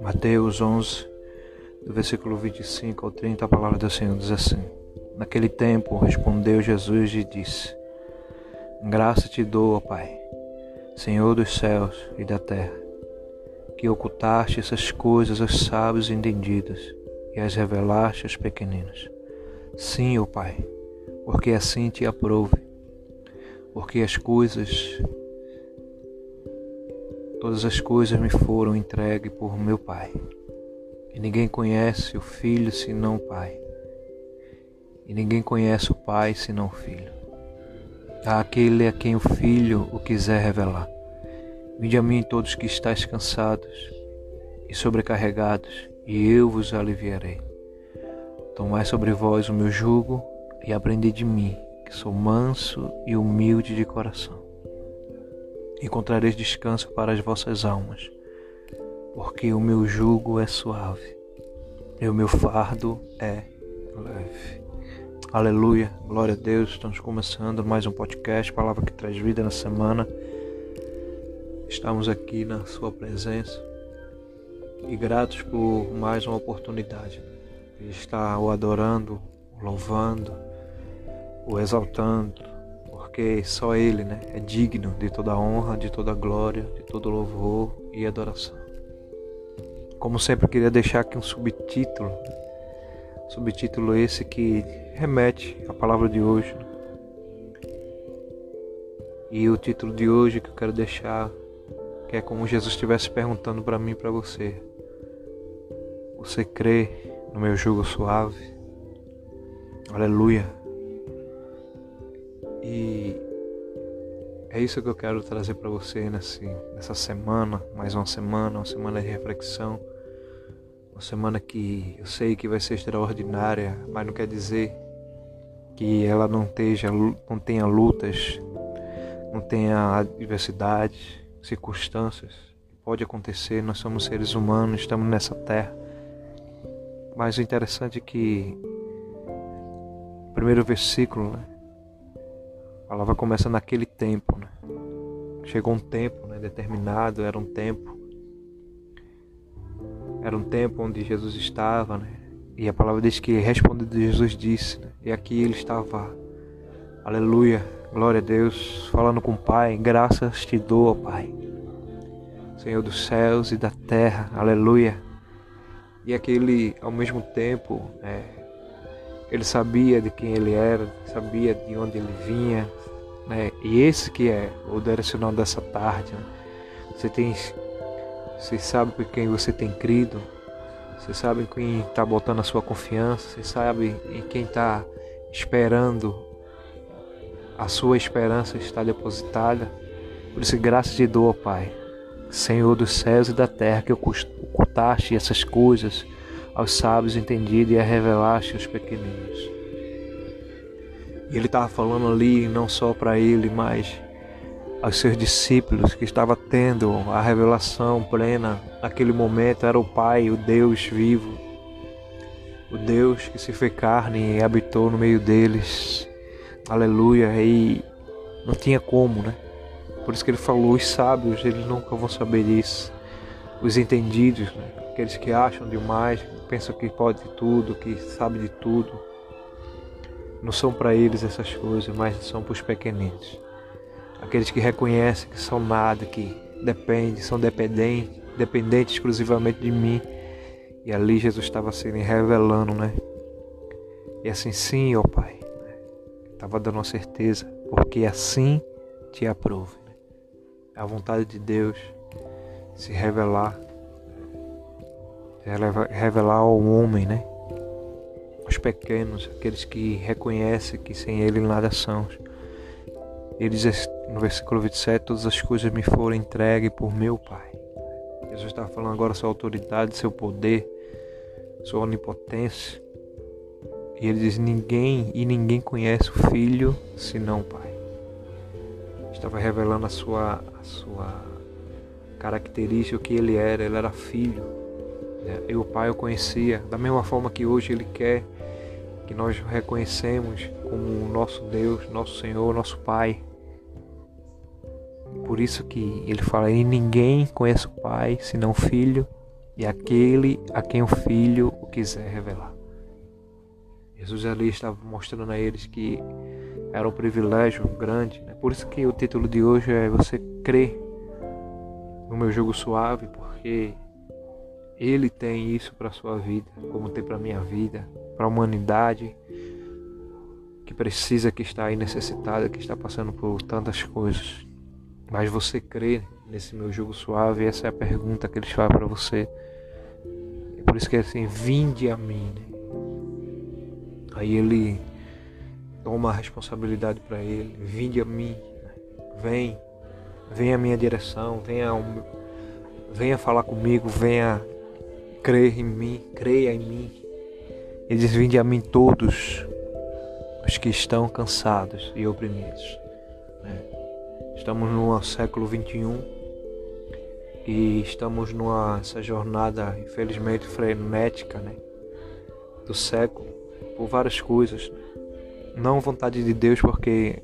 Mateus 11, do versículo 25 ao 30, a palavra do Senhor diz assim: Naquele tempo respondeu Jesus e disse: Graça te dou, ó Pai, Senhor dos céus e da terra, que ocultaste essas coisas aos sábios e entendidos e as revelaste aos pequeninos. Sim, ó Pai, porque assim te aprouve, porque as coisas Todas as coisas me foram entregues por meu Pai. E ninguém conhece o Filho senão o Pai. E ninguém conhece o Pai senão o Filho. A aquele a quem o Filho o quiser revelar. Vinde a mim todos que estáis cansados e sobrecarregados, e eu vos aliviarei. Tomai sobre vós o meu jugo e aprendei de mim, que sou manso e humilde de coração encontrareis descanso para as vossas almas, porque o meu jugo é suave e o meu fardo é leve. Aleluia, glória a Deus. Estamos começando mais um podcast, palavra que traz vida na semana. Estamos aqui na Sua presença e gratos por mais uma oportunidade de estar o adorando, louvando, o exaltando, porque só Ele né, é digno de toda honra, de toda glória, de todo louvor e adoração. Como sempre, queria deixar aqui um subtítulo, subtítulo esse que remete à palavra de hoje. E o título de hoje que eu quero deixar, que é como Jesus estivesse perguntando para mim e para você: Você crê no meu jugo suave? Aleluia. É isso que eu quero trazer para você nesse, nessa semana, mais uma semana, uma semana de reflexão, uma semana que eu sei que vai ser extraordinária, mas não quer dizer que ela não, esteja, não tenha lutas, não tenha adversidades, circunstâncias. Pode acontecer, nós somos seres humanos, estamos nessa terra. Mas o interessante é que o primeiro versículo, né? A palavra começa naquele tempo? Chegou um tempo né, determinado, era um tempo. Era um tempo onde Jesus estava, né? E a palavra diz que respondendo Jesus disse, né? E aqui ele estava, aleluia, glória a Deus, falando com o Pai, graças te dou, Pai, Senhor dos céus e da terra, aleluia. E aquele, ao mesmo tempo, é, ele sabia de quem ele era, sabia de onde ele vinha, né? E esse que é o direcional dessa tarde. Né? Você tem, você sabe por quem você tem crido, você sabe em quem está botando a sua confiança, você sabe em quem está esperando, a sua esperança está depositada. Por isso, graças te dou, Pai, Senhor dos céus e da terra, que ocultaste essas coisas aos sábios entendidos e a revelaste aos pequeninos. E ele estava falando ali não só para ele, mas aos seus discípulos que estava tendo a revelação plena naquele momento era o Pai, o Deus vivo, o Deus que se fez carne e habitou no meio deles. Aleluia! E não tinha como, né? Por isso que ele falou: os sábios, eles nunca vão saber disso. Os entendidos, né? aqueles que acham demais, pensam que pode tudo, que sabe de tudo não são para eles essas coisas, mas são para os pequeninos. Aqueles que reconhecem que são nada, que dependem, são dependentes, dependentes exclusivamente de mim. E ali Jesus estava se revelando, né? E assim, sim, ó Pai. Estava dando uma certeza, porque assim te aprove. Né? A vontade de Deus se revelar, revelar ao homem, né? Os pequenos, aqueles que reconhecem que sem Ele nada são. Ele diz no versículo 27: Todas as coisas me foram entregues por meu Pai. Jesus está falando agora sua autoridade, seu poder, sua onipotência. E ele diz: Ninguém e ninguém conhece o Filho senão o Pai. Estava revelando a sua, a sua característica, o que ele era. Ele era filho. E o Pai o conhecia. Da mesma forma que hoje ele quer que nós reconhecemos como nosso Deus, nosso Senhor, nosso Pai. Por isso que ele fala: "E ninguém conhece o Pai senão o Filho, e aquele a quem o Filho o quiser revelar." Jesus ali estava mostrando a eles que era um privilégio grande. Né? Por isso que o título de hoje é Você crê no meu jogo suave, porque Ele tem isso para sua vida, como tem para minha vida, para a humanidade que precisa, que está aí necessitada, que está passando por tantas coisas. Mas você crê nesse meu jogo suave? Essa é a pergunta que eles fazem para você. É por isso que é assim, vinde a mim. Aí ele toma a responsabilidade para ele, vinde a mim, vem, venha a minha direção, venha, venha falar comigo, venha crer em mim, creia em mim. Ele diz, vinde a mim todos os que estão cansados e oprimidos. Né? Estamos no século 21 e estamos numa essa jornada infelizmente frenética né? do século por várias coisas. Não vontade de Deus, porque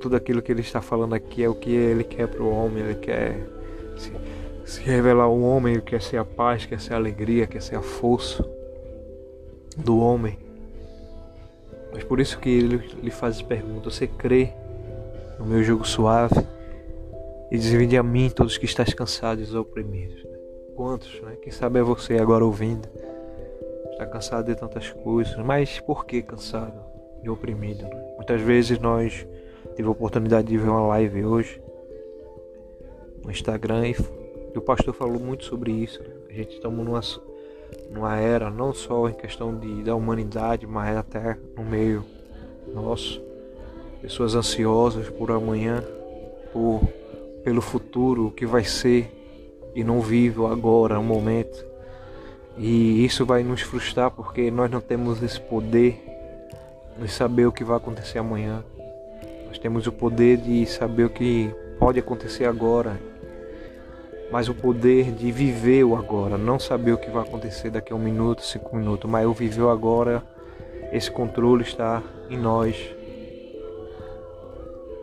tudo aquilo que ele está falando aqui é o que ele quer para o homem, ele quer se, se revelar ao homem, ele quer ser a paz, quer ser a alegria, quer ser a força do homem. Mas por isso que ele lhe faz pergunta: Você crê no meu jugo suave? E divide a mim todos que estás cansados e oprimidos. Quantos, né? Quem sabe é você agora ouvindo está cansado de tantas coisas, mas por que cansado e oprimido? Né? Muitas vezes nós tive a oportunidade de ver uma live hoje no Instagram e o pastor falou muito sobre isso. Né? A gente estamos numa, numa era não só em questão de, da humanidade, mas até no meio nosso. Pessoas ansiosas por amanhã, por, pelo futuro, o que vai ser e não vive o agora, o momento. E isso vai nos frustrar porque nós não temos esse poder de saber o que vai acontecer amanhã. Nós temos o poder de saber o que pode acontecer agora, mas o poder de viver o agora, não saber o que vai acontecer daqui a um minuto, cinco minutos, mas o viver o agora, esse controle está em nós.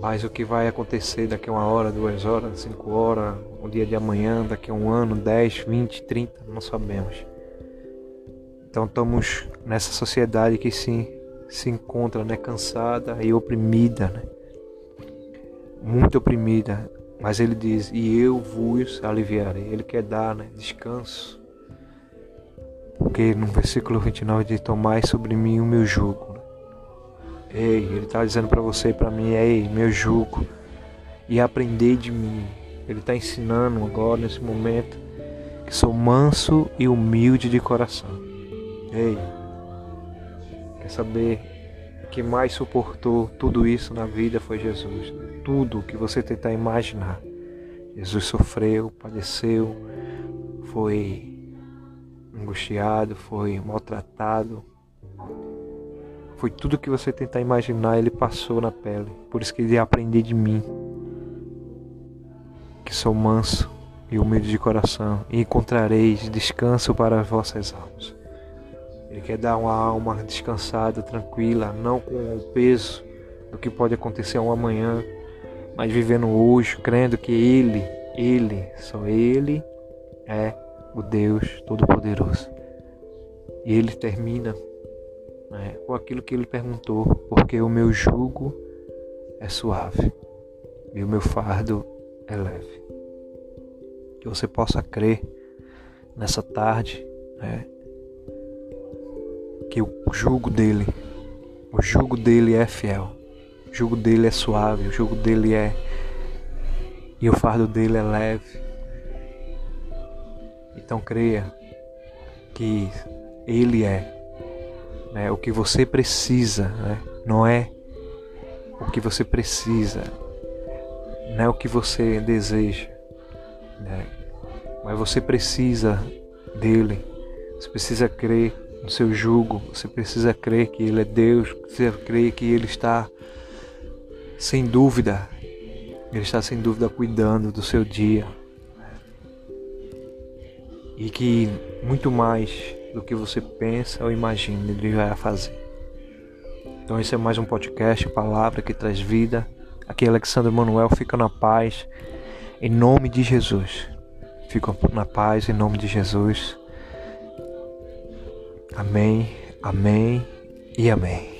Mas o que vai acontecer daqui a uma hora, duas horas, cinco horas, o dia de amanhã, daqui a um ano, dez, vinte, trinta, não sabemos. Então estamos nessa sociedade que se, se encontra né, cansada e oprimida, né? muito oprimida. Mas ele diz: E eu vos aliviarei. Ele quer dar né, descanso. Porque no versículo 29 diz: Tomai sobre mim o meu jugo. Ei, ele está dizendo para você e para mim: Ei, meu jugo. E aprendei de mim. Ele está ensinando agora, nesse momento, que sou manso e humilde de coração Ei, quer saber que mais suportou tudo isso na vida foi Jesus. Tudo que você tentar imaginar. Jesus sofreu, padeceu, foi angustiado, foi maltratado. Foi tudo que você tentar imaginar, ele passou na pele. Por isso que ele aprender de mim, que sou manso e humilde de coração, e encontrareis descanso para as vossas almas. Ele quer dar uma alma descansada, tranquila, não com o peso do que pode acontecer um amanhã, mas vivendo hoje, crendo que Ele, Ele, só Ele é o Deus Todo-Poderoso. E Ele termina né, com aquilo que Ele perguntou, porque o meu jugo é suave e o meu fardo é leve. Que você possa crer nessa tarde, né, que o jugo dele, o jugo dele é fiel, o jugo dele é suave, o jugo dele é e o fardo dele é leve. Então creia que ele é né, o que você precisa, né, não é o que você precisa, não é o que você deseja, né, mas você precisa dele, você precisa crer no seu jugo, você precisa crer que Ele é Deus, precisa crer que Ele está sem dúvida, Ele está sem dúvida cuidando do seu dia. E que muito mais do que você pensa ou imagina, Ele vai fazer. Então esse é mais um podcast, palavra que traz vida. Aqui Alexandre Manuel fica na paz em nome de Jesus. Fica na paz em nome de Jesus. Amém, amém e amém.